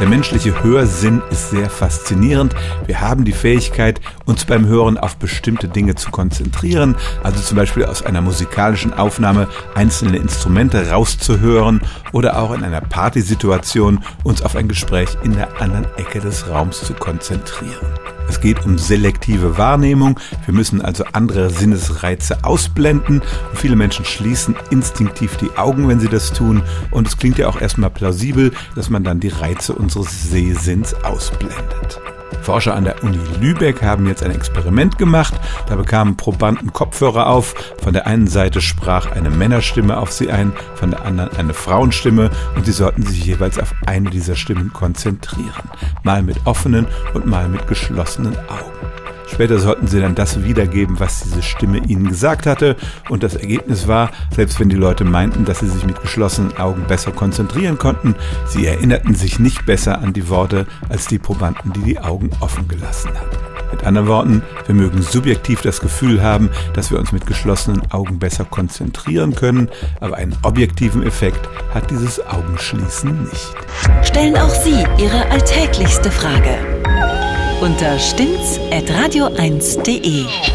Der menschliche Hörsinn ist sehr faszinierend. Wir haben die Fähigkeit, uns beim Hören auf bestimmte Dinge zu konzentrieren, also zum Beispiel aus einer musikalischen Aufnahme einzelne Instrumente rauszuhören oder auch in einer Partysituation uns auf ein Gespräch in der anderen Ecke des Raums zu konzentrieren. Geht um selektive Wahrnehmung. Wir müssen also andere Sinnesreize ausblenden. Und viele Menschen schließen instinktiv die Augen, wenn sie das tun. Und es klingt ja auch erstmal plausibel, dass man dann die Reize unseres Sehsinns ausblendet. Forscher an der Uni Lübeck haben jetzt ein Experiment gemacht. Da bekamen Probanden Kopfhörer auf. Von der einen Seite sprach eine Männerstimme auf sie ein, von der anderen eine Frauenstimme und sie sollten sich jeweils auf eine dieser Stimmen konzentrieren. Mal mit offenen und mal mit geschlossenen Augen. Später sollten sie dann das wiedergeben, was diese Stimme ihnen gesagt hatte. Und das Ergebnis war, selbst wenn die Leute meinten, dass sie sich mit geschlossenen Augen besser konzentrieren konnten, sie erinnerten sich nicht besser an die Worte als die Probanden, die die Augen offen gelassen hatten. Mit anderen Worten, wir mögen subjektiv das Gefühl haben, dass wir uns mit geschlossenen Augen besser konzentrieren können, aber einen objektiven Effekt hat dieses Augenschließen nicht. Stellen auch Sie Ihre alltäglichste Frage unter stimmt's at radio1.de.